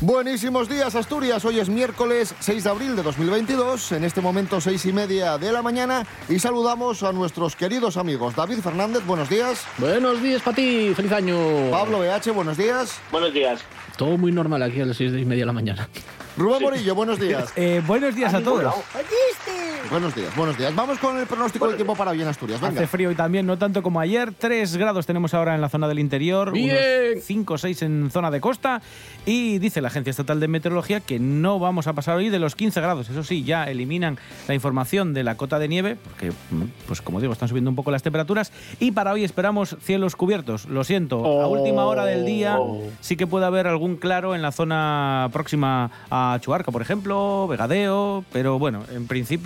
Buenísimos días Asturias, hoy es miércoles 6 de abril de 2022, en este momento seis y media de la mañana y saludamos a nuestros queridos amigos David Fernández, buenos días. Buenos días para ti, feliz año. Pablo BH, buenos días. Buenos días. Todo muy normal aquí a las seis y media de la mañana. Rubén Morillo, buenos días. Eh, buenos días a todos. Buenos días, buenos días. Vamos con el pronóstico del tiempo para hoy en Asturias. Venga. Hace frío y también, no tanto como ayer. 3 grados tenemos ahora en la zona del interior, Bien. 5 o 6 en zona de costa. Y dice la Agencia Estatal de Meteorología que no vamos a pasar hoy de los 15 grados. Eso sí, ya eliminan la información de la cota de nieve, porque, mm, pues como digo, están subiendo un poco las temperaturas. Y para hoy esperamos cielos cubiertos. Lo siento, a última hora del día sí que puede haber algún claro en la zona próxima a Chuarca, por ejemplo, Vegadeo. Pero bueno, en principio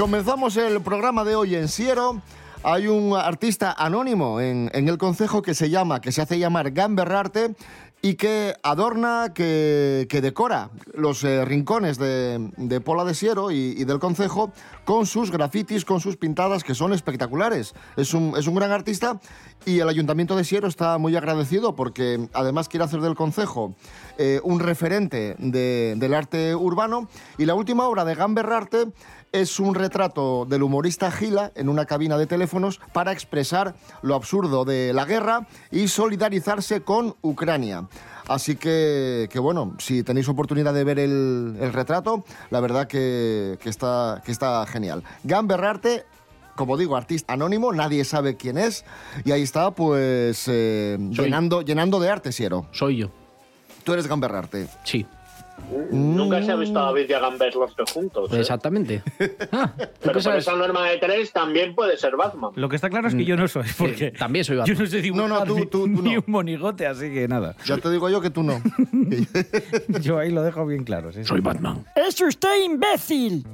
Comenzamos el programa de hoy en Siero. Hay un artista anónimo en, el concejo que se llama, que se hace llamar Gamberrarte y que adorna, que, que decora los eh, rincones de, Pola de Siero y, del concejo con sus grafitis, con sus pintadas que son espectaculares. Es un, es un gran artista y el Ayuntamiento de Siero está muy agradecido porque además quiere hacer del concejo eh, un referente de- del arte urbano y la última obra de Gamberrarte es un retrato del humorista Gila en una cabina de teléfonos para expresar lo absurdo de la guerra y solidarizarse con Ucrania. Así que, que bueno, si tenéis oportunidad de ver el, el retrato, la verdad que, que está, que está genial. Gamberrarte como digo, artista anónimo, nadie sabe quién es, y ahí está, pues, eh, llenando, llenando de arte, Siero. Soy yo. Tú eres Gamberrarte. Sí, Nunca se ha visto a David y a Gambert los dos juntos. ¿eh? exactamente. Ah, ¿tú Pero por esa norma de tres también puede ser Batman. Lo que está claro es que yo no soy, porque también soy yo Batman. no sé dibujar No, no, tú- ni- tú- tú ni no. un monigote, así que nada. Ya te digo yo que tú no. Yo ahí lo dejo bien claro. sí, sí. Soy Batman. ¡Es usted imbécil!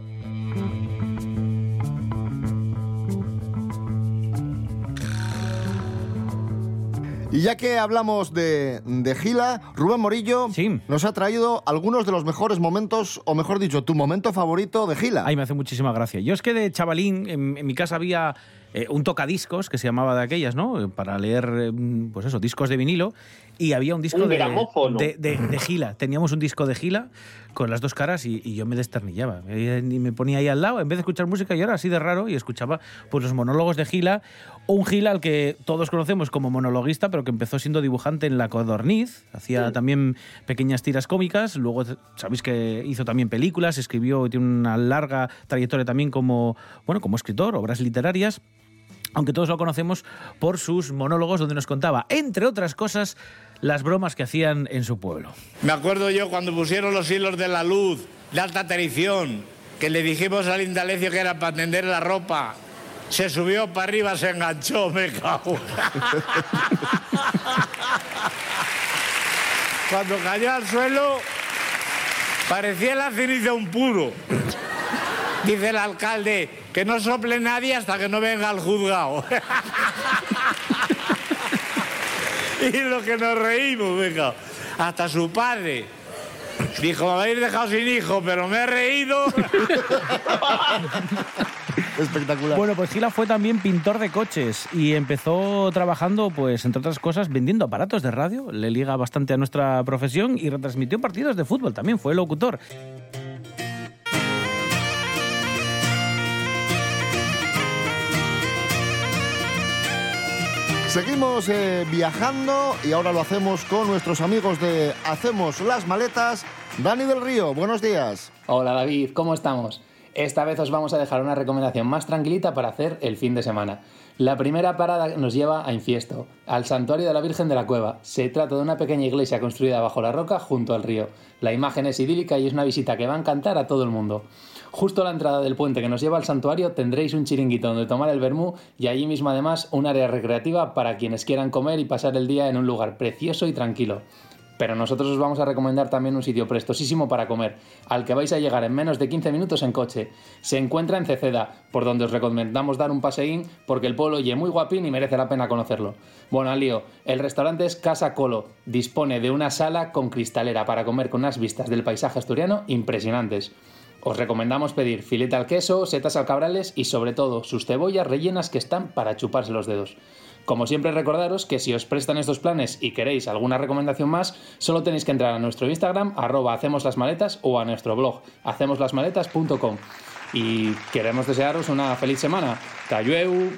Y ya que hablamos de, de Gila, Rubén Morillo Sí. nos ha traído algunos de los mejores momentos, o mejor dicho, tu momento favorito de Gila. Ay, me hace muchísima gracia. Yo es que de chavalín, en, en mi casa había eh, un tocadiscos que se llamaba de aquellas, ¿no? Eh, Para leer, eh, pues eso, discos de vinilo. Y había un disco Un de, de, de- de Gila. Teníamos un disco de Gila con las dos caras y, y yo me desternillaba. Y me ponía ahí al lado, en vez de escuchar música, yo era así de raro y escuchaba pues, los monólogos de Gila. Un Gila al que todos conocemos como monologuista, pero que empezó siendo dibujante en La Codorniz. Hacía también pequeñas tiras cómicas. Luego, sabéis que hizo también películas, escribió, tiene una larga trayectoria también como, bueno, como escritor, obras literarias aunque todos lo conocemos por sus monólogos donde nos contaba, entre otras cosas, las bromas que hacían en su pueblo. Me acuerdo yo cuando pusieron los hilos de la luz de alta tensión, que le dijimos al Indalecio que era para tender la ropa. Se subió para arriba, se enganchó, me cago. Cuando cayó al suelo, parecía la ceniza un puro. Dice el alcalde que no sople nadie hasta que no venga al juzgado. y lo que nos reímos, venga. Hasta su padre. Dijo, me habéis dejado sin hijo, pero me he reído. Espectacular. Bueno, pues Gila fue también pintor de coches y empezó trabajando, pues, entre otras cosas, vendiendo aparatos de radio. Le liga bastante a nuestra profesión y retransmitió partidos de fútbol. También fue locutor. Seguimos eh, viajando y ahora lo hacemos con nuestros amigos de Hacemos las Maletas. Dani del Río, buenos días. Hola David, ¿cómo estamos? Esta vez os vamos a dejar una recomendación más tranquilita para hacer el fin de semana. La primera parada nos lleva a Infiesto, al santuario de la Virgen de la Cueva. Se trata de una pequeña iglesia construida bajo la roca junto al río. La imagen es idílica y es una visita que va a encantar a todo el mundo. Justo a la entrada del puente que nos lleva al santuario tendréis un chiringuito donde tomar el vermú y allí mismo además un área recreativa para quienes quieran comer y pasar el día en un lugar precioso y tranquilo. Pero nosotros os vamos a recomendar también un sitio prestosísimo para comer, al que vais a llegar en menos de 15 minutos en coche. Se encuentra en Ceceda, por donde os recomendamos dar un paseín porque el pueblo oye muy guapín y merece la pena conocerlo. Bueno, al el restaurante es Casa Colo, dispone de una sala con cristalera para comer con unas vistas del paisaje asturiano impresionantes. Os recomendamos pedir filete al queso, setas al cabrales y sobre todo sus cebollas rellenas que están para chuparse los dedos. Como siempre recordaros que si os prestan estos planes y queréis alguna recomendación más, solo tenéis que entrar a nuestro Instagram, arroba hacemos las o a nuestro blog, hacemoslasmaletas.com. Y queremos desearos una feliz semana. Cayueu.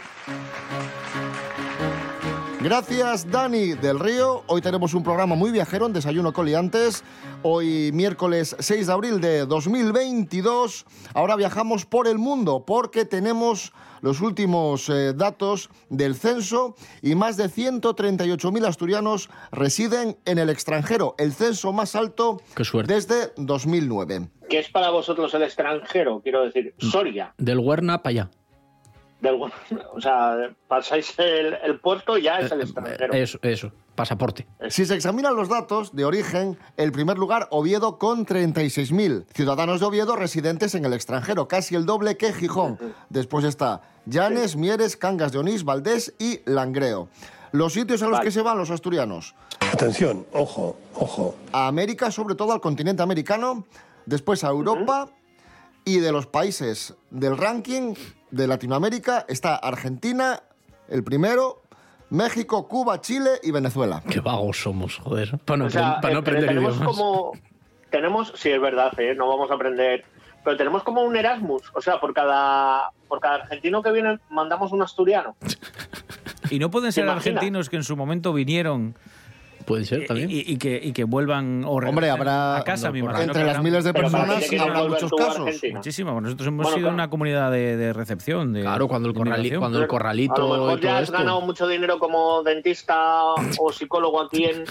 Gracias, Dani del Río. Hoy tenemos un programa muy viajero en Desayuno Coliantes. Hoy, miércoles 6 de abril de 2022. Ahora viajamos por el mundo porque tenemos los últimos eh, datos del censo y más de 138.000 asturianos residen en el extranjero, el censo más alto Qué suerte. desde 2009. ¿Qué es para vosotros el extranjero? Quiero decir, Soria. Del Huerna para allá. Del- o sea, pasáis el, el puerto y ya es el Eh, extranjero. Eso, eso. Pasaporte. Si se examinan los datos de origen, el primer lugar Oviedo con 36.000 ciudadanos de Oviedo residentes en el extranjero, casi el doble que Gijón. Después está Llanes, Mieres, Cangas de Onís, Valdés y Langreo. Los sitios a los Vale. que se van los asturianos. Atención, ojo, ojo. A América, sobre todo al continente americano, después a Europa y de los países del ranking de Latinoamérica está Argentina, el primero, México, Cuba, Chile y Venezuela. Qué vagos somos, joder. Para no, O sea, aprend- para no eh, aprender tenemos idiomas. como tenemos sí es verdad eh, no vamos a aprender pero tenemos como un Erasmus o sea por cada por cada argentino que viene mandamos un asturiano Y no pueden ser argentinos que en su momento vinieron Puede ser también. y- y que, y que vuelvan o Hombre, habrá a casa, no, me imagino. entre las miles de personas habrá muchos a casos. Muchísimo. Nosotros hemos Bueno, sido claro. una comunidad de, de recepción. De, Claro, cuando el, de corrali- cuando el a corralito lo mejor y ya todo has esto. ganado mucho dinero como dentista o psicólogo aquí en,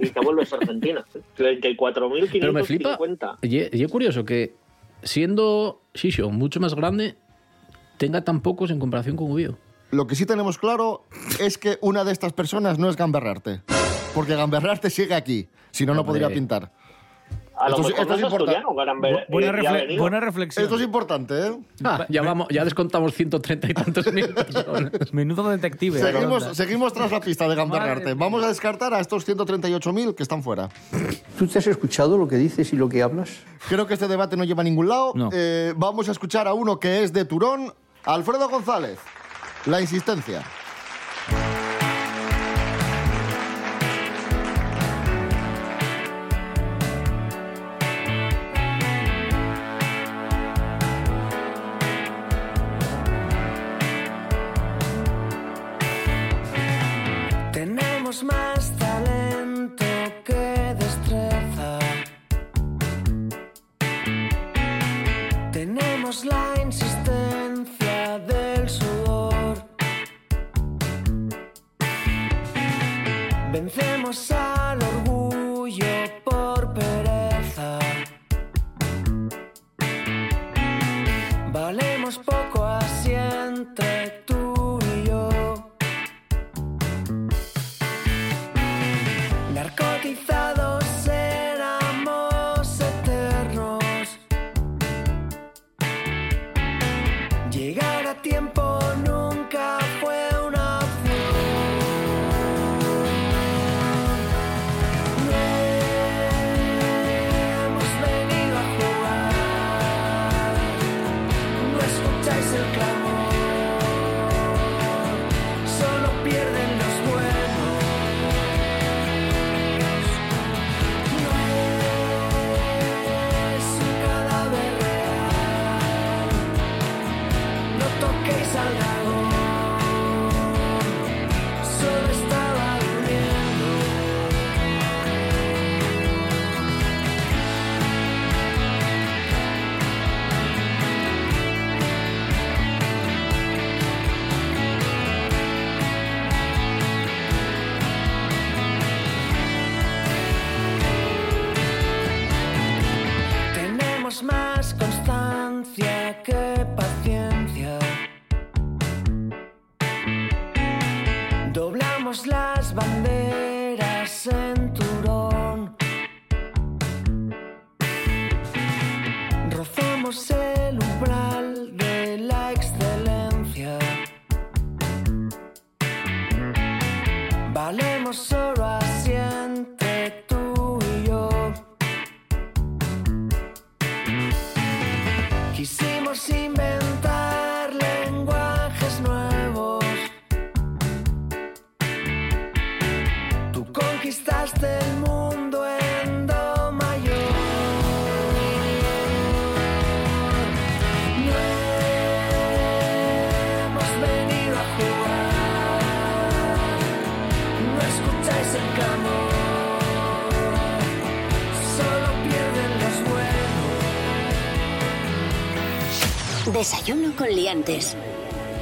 y te vuelves a Argentina 34.550 Pero me flipa. Y y es curioso que siendo Shisho mucho más grande, tenga tan pocos en comparación con Oviedo. Lo que sí tenemos claro es que una de estas personas no es Gamberrarte. Porque Gamberrarte sigue aquí. Si no, no podría pintar. a lo Esto es- mejor esto no es importante. Bu- buena, ha refle- buena reflexión. Esto es importante, ¿eh? Ah, ya, vamos, ya descontamos 130 y tantos mil personas. Menudo detective. Seguimos, seguimos tras la pista de Gamberrarte. Vamos a descartar a estos 138.000 que están fuera. ¿Tú te has escuchado lo que dices y lo que hablas? Creo que este debate no lleva a ningún lado. No. Eh, vamos a escuchar a uno que es de Turón, Alfredo González. La insistencia. Desayuno con liantes.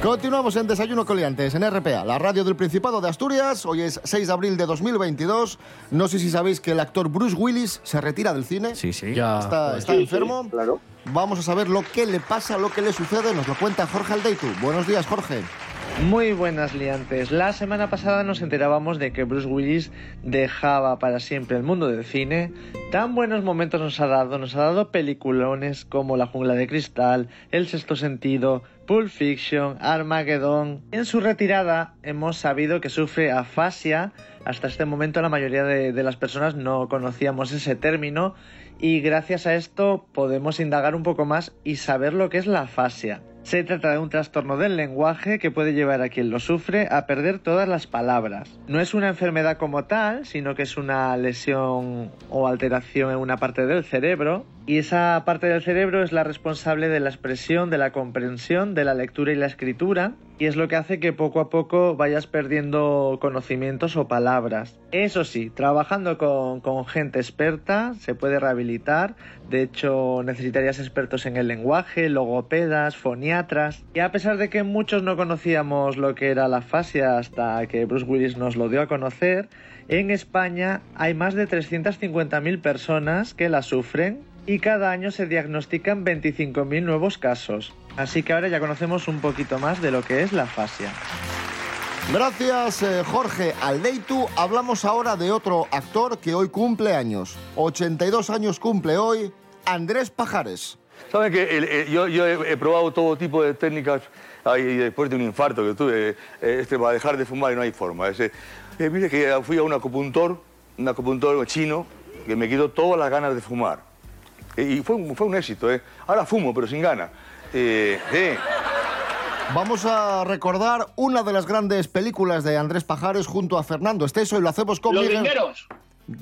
Continuamos en Desayuno Coliantes, en RPA, la radio del Principado de Asturias. Hoy es 6 de abril de 2022. No sé si sabéis que el actor Bruce Willis se retira del cine. Sí, sí. Ya. Está, está Sí, sí, enfermo. claro. Vamos a saber lo que le pasa, lo que le sucede. Nos lo cuenta Jorge Aldeitu. Buenos días, Jorge. Muy buenas liantes. La semana pasada nos enterábamos de que Bruce Willis dejaba para siempre el mundo del cine. Tan buenos momentos nos ha dado, nos ha dado peliculones como La jungla de cristal, El sexto sentido, Pulp Fiction, Armageddon. En su retirada hemos sabido que sufre afasia. Hasta este momento la mayoría de, de las personas no conocíamos ese término y gracias a esto podemos indagar un poco más y saber lo que es la afasia. Se trata de un trastorno del lenguaje que puede llevar a quien lo sufre a perder todas las palabras. No es una enfermedad como tal, sino que es una lesión o alteración en una parte del cerebro. Y esa parte del cerebro es la responsable de la expresión, de la comprensión, de la lectura y la escritura. Y es lo que hace que poco a poco vayas perdiendo conocimientos o palabras. Eso sí, trabajando con, gente experta se puede rehabilitar. De hecho, necesitarías expertos en el lenguaje, logopedas, foniatras. Y a pesar de que muchos no conocíamos lo que era la afasia hasta que Bruce Willis nos lo dio a conocer, en España hay más de 350.000 personas que la sufren y cada año se diagnostican 25.000 nuevos casos. Así que ahora ya conocemos un poquito más de lo que es la afasia. Gracias, eh, Jorge Aldeitu. Hablamos ahora de otro actor que hoy cumple años. 82 años cumple hoy, Andrés Pajares. Saben que yo, yo he, he probado todo tipo de técnicas ahí, después de un infarto que tuve, eh, este, para dejar de fumar y no hay forma. Ese, eh, mire que fui a un acupuntor, un acupuntor chino, que me quitó todas las ganas de fumar. Eh, y fue, un- fue un éxito, ¿eh? Ahora fumo, pero sin ganas. Eh, eh. Vamos a recordar una de las grandes películas de Andrés Pajares junto a Fernando Esteso y lo hacemos con Los Miguel... linderos.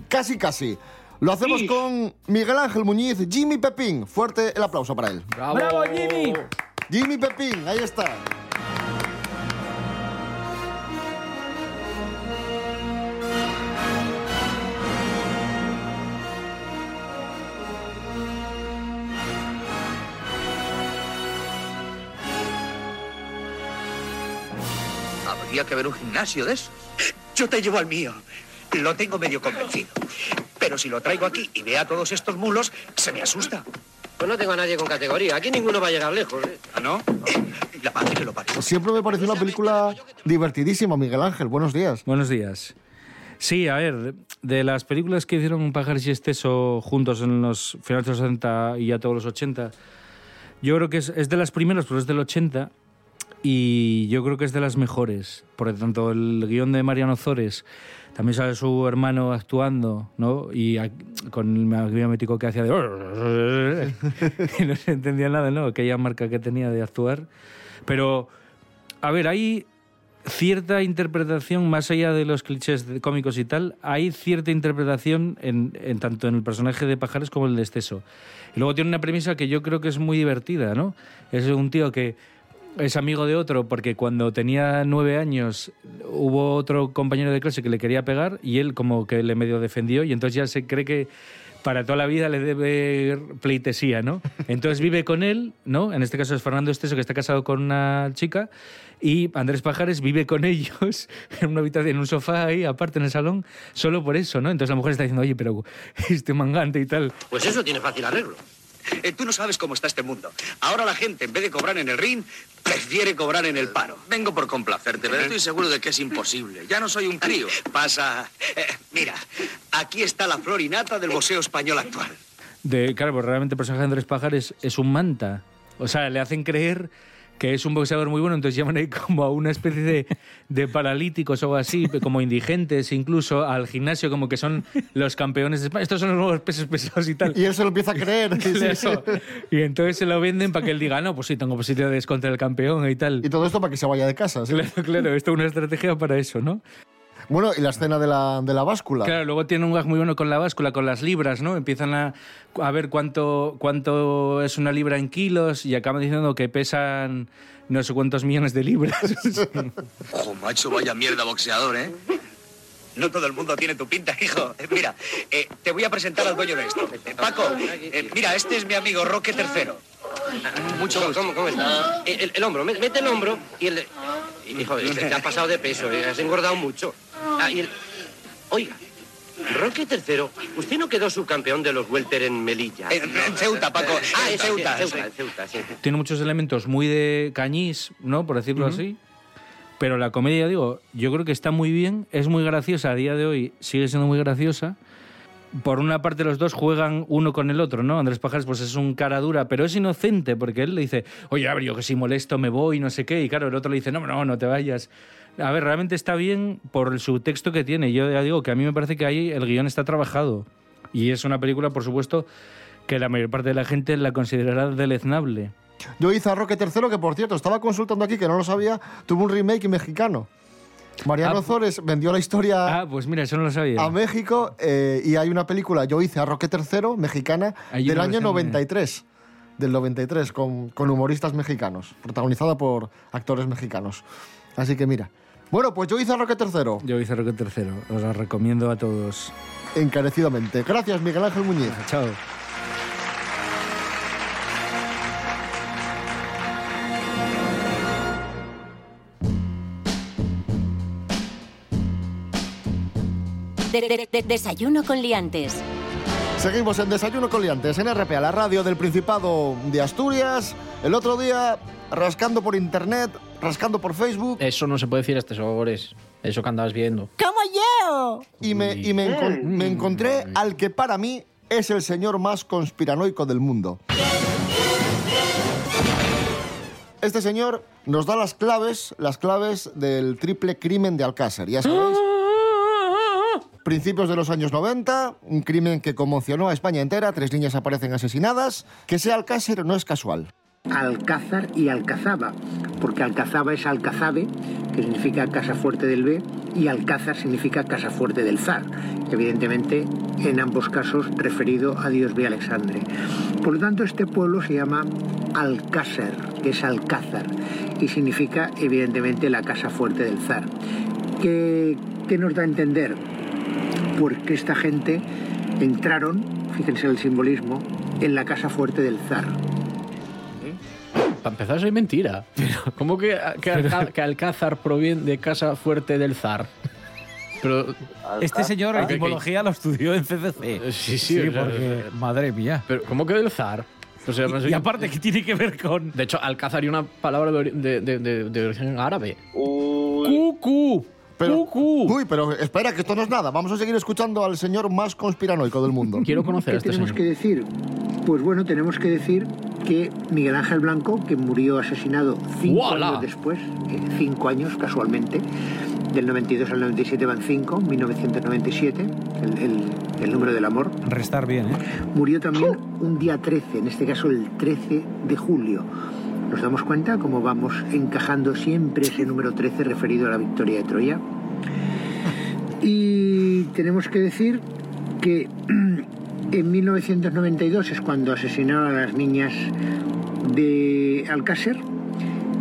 Casi, casi. Lo hacemos Sí. con Miguel Ángel Muñiz, Jimmy Pepín. Fuerte el aplauso para él. ¡Bravo! ¡Bravo, Jimmy! Jimmy Pepín, ahí está. Habría que ver un gimnasio de eso. Yo te llevo al mío. Lo tengo medio convencido. Pero si lo traigo aquí y ve a todos estos mulos, se me asusta. Pues no tengo a nadie con categoría. Aquí ninguno va a llegar lejos. ¿eh? ¿Ah, no? La madre que lo parió. Siempre me pareció una película divertidísima, Miguel Ángel. Buenos días. Buenos días. Sí, a ver, de las películas que hicieron Pajares y Esteso juntos en los finales de los 70 y ya todos los 80, yo creo que es, es de las primeras, pero es del 80 y yo creo que es de las mejores. Por tanto, el guion de Mariano Zores, también sale su hermano actuando, ¿no? Y con el magnífico mítico que hacía de... y no se entendía nada, ¿no? Aquella marca que tenía de actuar. Pero, a ver, hay cierta interpretación, más allá de los clichés cómicos y tal, hay cierta interpretación en, en tanto en el personaje de Pajares como el de Esteso. Y luego tiene una premisa que yo creo que es muy divertida, ¿no? Es un tío que es amigo de otro porque cuando tenía nueve años hubo otro compañero de clase que le quería pegar y él como que le medio defendió y entonces ya se cree que para toda la vida le debe pleitesía, ¿no? Entonces vive con él, ¿no? En este caso es Fernando Esteso, que está casado con una chica, y Andrés Pajares vive con ellos en una habitación, en un sofá ahí, aparte en el salón, solo por eso, ¿no? Entonces la mujer está diciendo, oye, pero este mangante y tal. Pues eso tiene fácil arreglo. Eh, tú no sabes cómo está este mundo. Ahora la gente, en vez de cobrar en el ring, prefiere cobrar en el paro. Vengo por complacerte, pero estoy seguro de que es imposible. Ya no soy un crío. Pasa. Eh, mira, aquí está la florinata del boxeo español actual. De, claro, pues realmente el personaje de Andrés Pájar es, es un manta. O sea, le hacen creer que es un boxeador muy bueno, entonces llaman ahí como a una especie de, de paralíticos o algo así, como indigentes incluso, al gimnasio, como que son los campeones de España. Estos son los nuevos pesos pesados y tal. Y él se lo empieza a creer. Eso. Y entonces se lo venden para que él diga, no, pues sí, tengo posibilidades contra el campeón y tal. Y todo esto para que se vaya de casa. ¿sí? Claro, claro, esto es una estrategia para eso, ¿no? Bueno, y la escena de la, de la báscula. Claro, luego tiene un gag muy bueno con la báscula, con las libras, ¿no? Empiezan a, a ver cuánto, cuánto es una libra en kilos y acaban diciendo que pesan no sé cuántos millones de libras. Ojo, macho, vaya mierda boxeador, ¿eh? No todo el mundo tiene tu pinta, hijo. Eh, Mira, eh, te voy a presentar al dueño de esto. Eh, Paco, eh, mira, este es mi amigo Roque III. Mucho gusto. ¿Cómo, cómo está? El, el- hombro, me- mete el hombro y el... Hijo, te, te has pasado de peso, eh, has engordado mucho. Ah, y el... Oiga, Roque III, ¿usted no quedó subcampeón de los welter en Melilla? Eh, en Ceuta, Paco. Ah, En en Ceuta, Ceuta, sí. en Ceuta, sí. tiene muchos elementos muy de cañís, ¿no? Por decirlo así. Pero la comedia, digo, yo creo que está muy bien, es muy graciosa a día de hoy, sigue siendo muy graciosa. Por una parte los dos juegan uno con el otro, ¿no? Andrés Pajares pues es un cara dura, pero es inocente porque él le dice, oye, a ver, que si molesto me voy, no sé qué, y claro, el otro le dice, no, no, no te vayas. A ver, realmente está bien por el subtexto que tiene. Yo ya digo que a mí me parece que ahí el guion está trabajado. Y es una película, por supuesto, que la mayor parte de la gente la considerará deleznable. Yo hice a Roque III, que por cierto, estaba consultando aquí, que no lo sabía, tuvo un remake mexicano. Mariano Ah, Zores vendió la historia Ah, pues mira, eso no lo sabía. a México eh, y hay una película, Yo hice a Roque III, mexicana, del una año versión de- 93. Del 93, con, con humoristas mexicanos, protagonizada por actores mexicanos. Así que mira. Bueno, pues yo hice a Roque III, Yo hice Roque tercero. Os la recomiendo a todos. encarecidamente. Gracias, Miguel Ángel Muñiz. Chao. De- de- de- desayuno con liantes. Seguimos en Desayuno con Liantes, en RPA, la radio del Principado de Asturias. El otro día, rascando por internet, rascando por Facebook, Eso no se puede decir a estos hogares. Eso que andabas viendo. ¡Como yo! y me, y me, encon- me encontré al que para mí es el señor más conspiranoico del mundo. Este señor nos da las claves, las claves del triple crimen de Alcácer, ya sabéis. Principios de los años 90, un crimen que conmocionó a España entera, tres niñas aparecen asesinadas. Que sea Alcácer no es casual. Alcázar y Alcazaba, porque Alcazaba es Alcazabe, que significa casa fuerte del B, y Alcázar significa casa fuerte del zar, evidentemente en ambos casos referido a Dios B. Alexandre. Por lo tanto, este pueblo se llama Alcácer, que es Alcázar, y significa evidentemente la casa fuerte del zar. ¿Qué, qué nos da a entender? Porque esta gente entraron, fíjense el simbolismo, en la casa fuerte del zar. Para empezar, soy mentira. Pero, ¿Cómo que, que, Alca- que Alcázar proviene de casa fuerte del zar? Pero, Este señor en que- etimología lo estudió en CCC. Sí, sí, o sea, porque, madre mía. pero ¿cómo que del zar? O sea, no Y, aparte, ¿qué tiene que ver con...? De hecho, Alcázar y una palabra de, de- de- de- de origen árabe. ¡Cucu! Pero, ¡Cucu! uy, pero espera, que esto no es nada. Vamos a seguir escuchando al señor más conspiranoico del mundo. Quiero conocer a ¿Qué este tenemos señor. que decir? Pues bueno, tenemos que decir que Miguel Ángel Blanco, que murió asesinado cinco años después, eh, cinco años casualmente, del 92 al 97 van cinco, 1997, el, el- el número del amor, Restar bien, ¿eh? murió también un día 13, en este caso el 13 de julio. ¿Nos damos cuenta cómo vamos encajando siempre ese número 13 referido a la victoria de Troya? Y tenemos que decir que en 1992 es cuando asesinaron a las niñas de Alcácer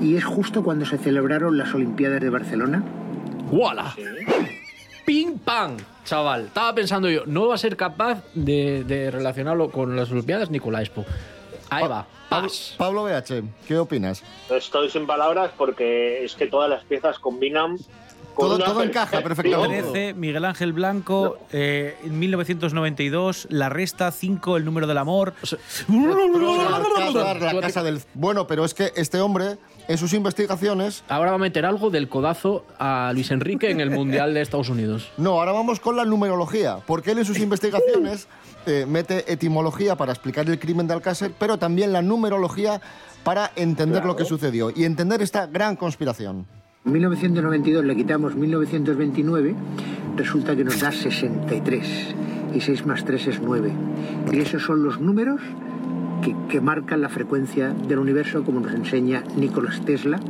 y es justo cuando se celebraron las Olimpiadas de Barcelona. ¡Wala! ¡Ping pam! Chaval, estaba pensando yo, no va a ser capaz de, de relacionarlo con las Olimpiadas ni con la Expo. Ahí va, pas. Pablo BH, ¿qué opinas? Estoy sin palabras porque es que todas las piezas combinan Con Todo, todo encaja perfectamente. 13, Miguel Ángel Blanco, eh, en 1992, La Resta, 5, El Número del Amor. La casa del... Bueno, pero es que este hombre, en sus investigaciones... Ahora va a meter algo del codazo a Luis Enrique en el Mundial de Estados Unidos. No, ahora vamos con la numerología, porque él en sus investigaciones eh, mete etimología para explicar el crimen de Alcácer, pero también la numerología para entender lo que sucedió y entender esta gran conspiración. En 1992 le quitamos 1929, resulta que nos da 63. Y 6 más 3 es 9. Y esos son los números que, que marcan la frecuencia del universo, como nos enseña Nicolás Tesla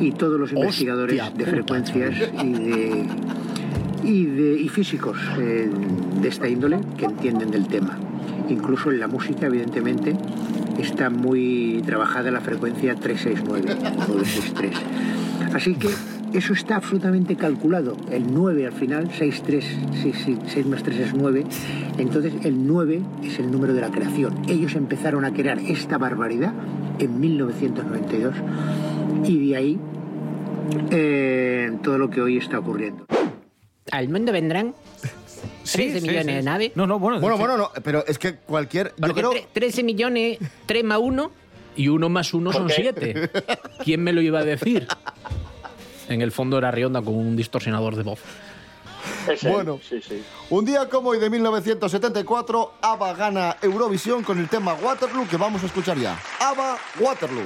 y todos los investigadores de frecuencias y de, y de y físicos eh, de esta índole que entienden del tema. Incluso en la música, evidentemente, está muy trabajada la frecuencia 369 o 963. Así que eso está absolutamente calculado. El 9 al final, 6, 3, 6, más 3 es 9. Entonces el 9 es el número de la creación. Ellos empezaron a crear esta barbaridad en 1992 y de ahí eh, todo lo que hoy está ocurriendo. Al mundo vendrán 13 millones de naves. No, no, bueno. Bueno, bueno, no, pero es que cualquier... Yo creo... tre- 13 millones, 3 más 1. Y uno más uno son Ok. siete. ¿Quién me lo iba a decir? En el fondo era Rionda con un distorsionador de voz. Ese, Bueno. sí, sí. Un día como hoy de 1974, ABBA gana Eurovisión con el tema Waterloo que vamos a escuchar ya. ABBA Waterloo.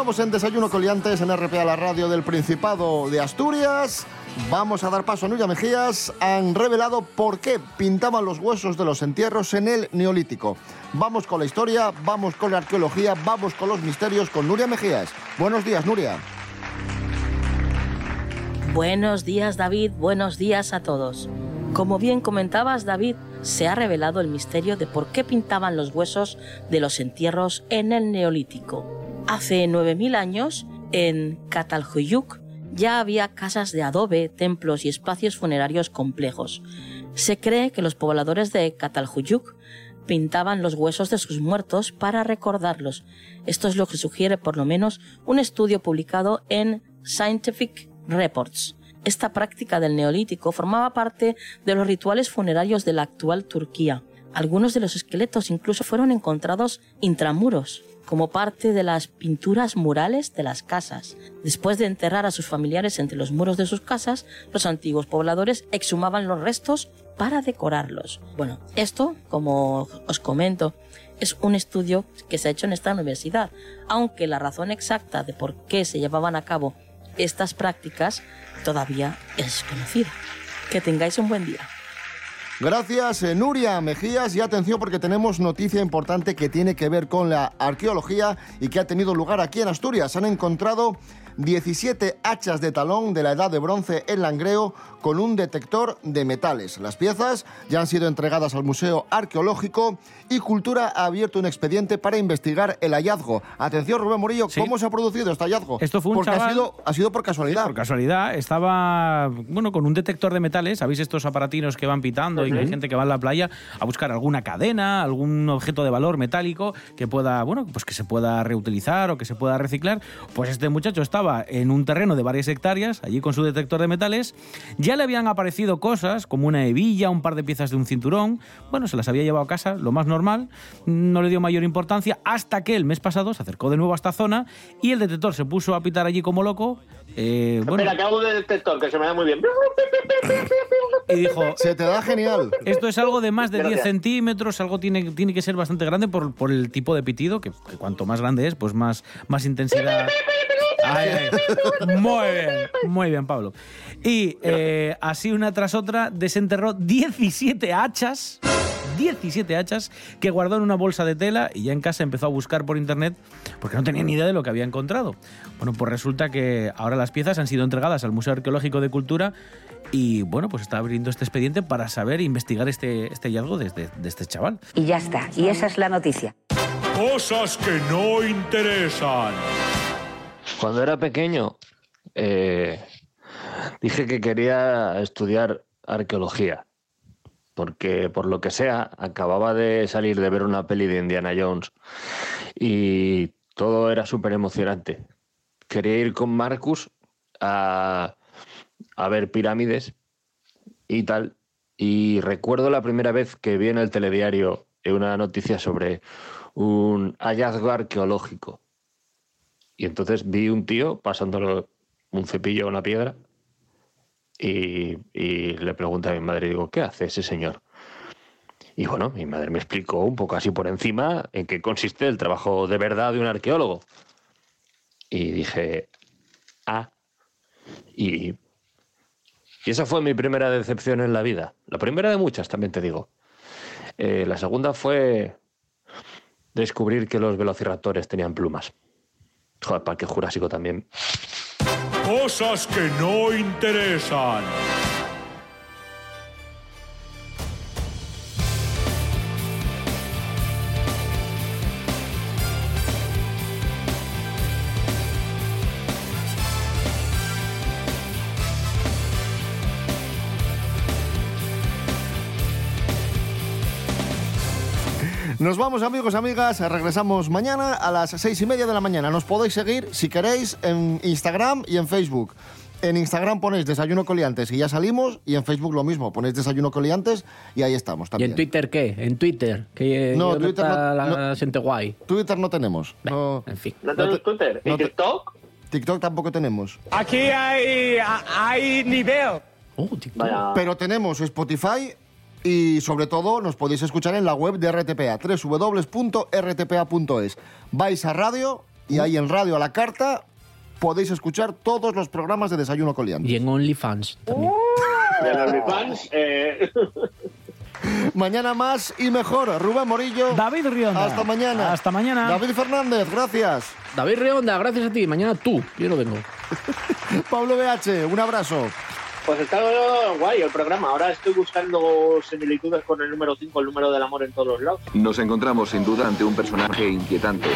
Continuamos en Desayuno Coliantes en RPA, la radio del Principado de Asturias. Vamos a dar paso a Nuria Mejías. Han revelado por qué pintaban los huesos de los entierros en el Neolítico. Vamos con la historia, vamos con la arqueología, vamos con los misterios con Nuria Mejías. Buenos días, Nuria. Buenos días David, buenos días a todos. Como bien comentabas David, se ha revelado el misterio de por qué pintaban los huesos de los entierros en el Neolítico. Hace 9.000 años, en Catalhoyuk, ya había casas de adobe, templos y espacios funerarios complejos. Se cree que los pobladores de Catalhoyuk pintaban los huesos de sus muertos para recordarlos. Esto es lo que sugiere por lo menos un estudio publicado en Scientific Reports. Esta práctica del neolítico formaba parte de los rituales funerarios de la actual Turquía. Algunos de los esqueletos incluso fueron encontrados intramuros, como parte de las pinturas murales de las casas. Después de enterrar a sus familiares entre los muros de sus casas, los antiguos pobladores exhumaban los restos para decorarlos. Bueno, esto, como os comento, es un estudio que se ha hecho en esta universidad, aunque la razón exacta de por qué se llevaban a cabo estas prácticas todavía es desconocida. Que tengáis un buen día. Gracias, eh, Nuria Mejías. Y atención porque tenemos noticia importante que tiene que ver con la arqueología y que ha tenido lugar aquí en Asturias. Han encontrado 17 hachas de talón de la edad de bronce en Langreo con un detector de metales. Las piezas ya han sido entregadas al Museo Arqueológico y Cultura ha abierto un expediente para investigar el hallazgo. Atención, Rubén Morillo, ¿cómo se ha producido este hallazgo? Esto fue un Porque ha chaval- sido, ha sido por casualidad. Por casualidad, estaba bueno con un detector de metales. ¿Sabéis estos aparatinos que van pitando y que hay gente que va a la playa a buscar alguna cadena, algún objeto de valor metálico que pueda, bueno, pues que se pueda reutilizar o que se pueda reciclar? Pues este muchacho estaba en un terreno de varias hectáreas, allí con su detector de metales. Ya le habían aparecido cosas como una hebilla, un par de piezas de un cinturón. Bueno, se las había llevado a casa, lo más normal. No le dio mayor importancia hasta que el mes pasado se acercó de nuevo a esta zona y el detector se puso a pitar allí como loco. Eh, bueno, Espera, que hago de detector, que se me da muy bien. y dijo... Se te da genial. Esto es algo de más de 10 Gracias. centímetros, algo tiene, tiene que ser bastante grande por, por el tipo de pitido, que, que cuanto más grande es, pues más, más intensidad... Ay, ay. Muy bien, muy bien, Pablo. Y eh, así una tras otra desenterró 17 hachas, 17 hachas que guardó en una bolsa de tela y ya en casa empezó a buscar por internet porque no tenía ni idea de lo que había encontrado. Bueno, pues resulta que ahora las piezas han sido entregadas al Museo Arqueológico de Cultura y bueno, pues está abriendo este expediente para saber e investigar este, este hallazgo de, de- de este chaval. Y ya está. Y esa es la noticia. Cosas que no interesan. Cuando era pequeño, eh, dije que quería estudiar arqueología, porque por lo que sea, acababa de salir de ver una peli de Indiana Jones y todo era súper emocionante. Quería ir con Marcus a, a ver pirámides y tal. Y recuerdo la primera vez que vi en el telediario una noticia sobre un hallazgo arqueológico. Y entonces vi un tío pasándolo un cepillo a una piedra y, le pregunté a mi madre, digo, ¿qué hace ese señor? Y bueno, mi madre me explicó un poco así por encima en qué consiste el trabajo de verdad de un arqueólogo. Y dije, ah, y, y esa fue mi primera decepción en la vida. La primera de muchas, también te digo. Eh, la segunda fue descubrir que los velociraptores tenían plumas. Joder, Parque Jurásico también. Cosas que no interesan. Nos vamos amigos, amigas, regresamos mañana a las seis y media de la mañana. Nos podéis seguir, si queréis, en Instagram y en Facebook. En Instagram ponéis Desayuno Coliantes y ya salimos, y en Facebook lo mismo, ponéis Desayuno Coliantes y ahí estamos ¿Y también. en Twitter qué? En Twitter. Que No, Twitter no- la gente guay. Twitter no tenemos. No, en fin. ¿No tenemos Twitter? ¿Y TikTok? TikTok tampoco tenemos. Aquí hay, hay nivel. Vaya. Pero tenemos Spotify y sobre todo nos podéis escuchar en la web de RTPA, www.rtpa.es. Vais a radio y ahí en radio a la carta podéis escuchar todos los programas de Desayuno Coliante. Y en OnlyFans también. De los OnlyFans, eh, Mañana más y mejor. Rubén Morillo. David Rionda. Hasta mañana. Hasta mañana. David Fernández, gracias. David Rionda, gracias a ti. Mañana tú. Yo no vengo. Pablo BH, un abrazo. Pues está guay el programa. Ahora estoy buscando similitudes con el número 5, el número del amor en todos los lados. Nos encontramos sin duda ante un personaje inquietante.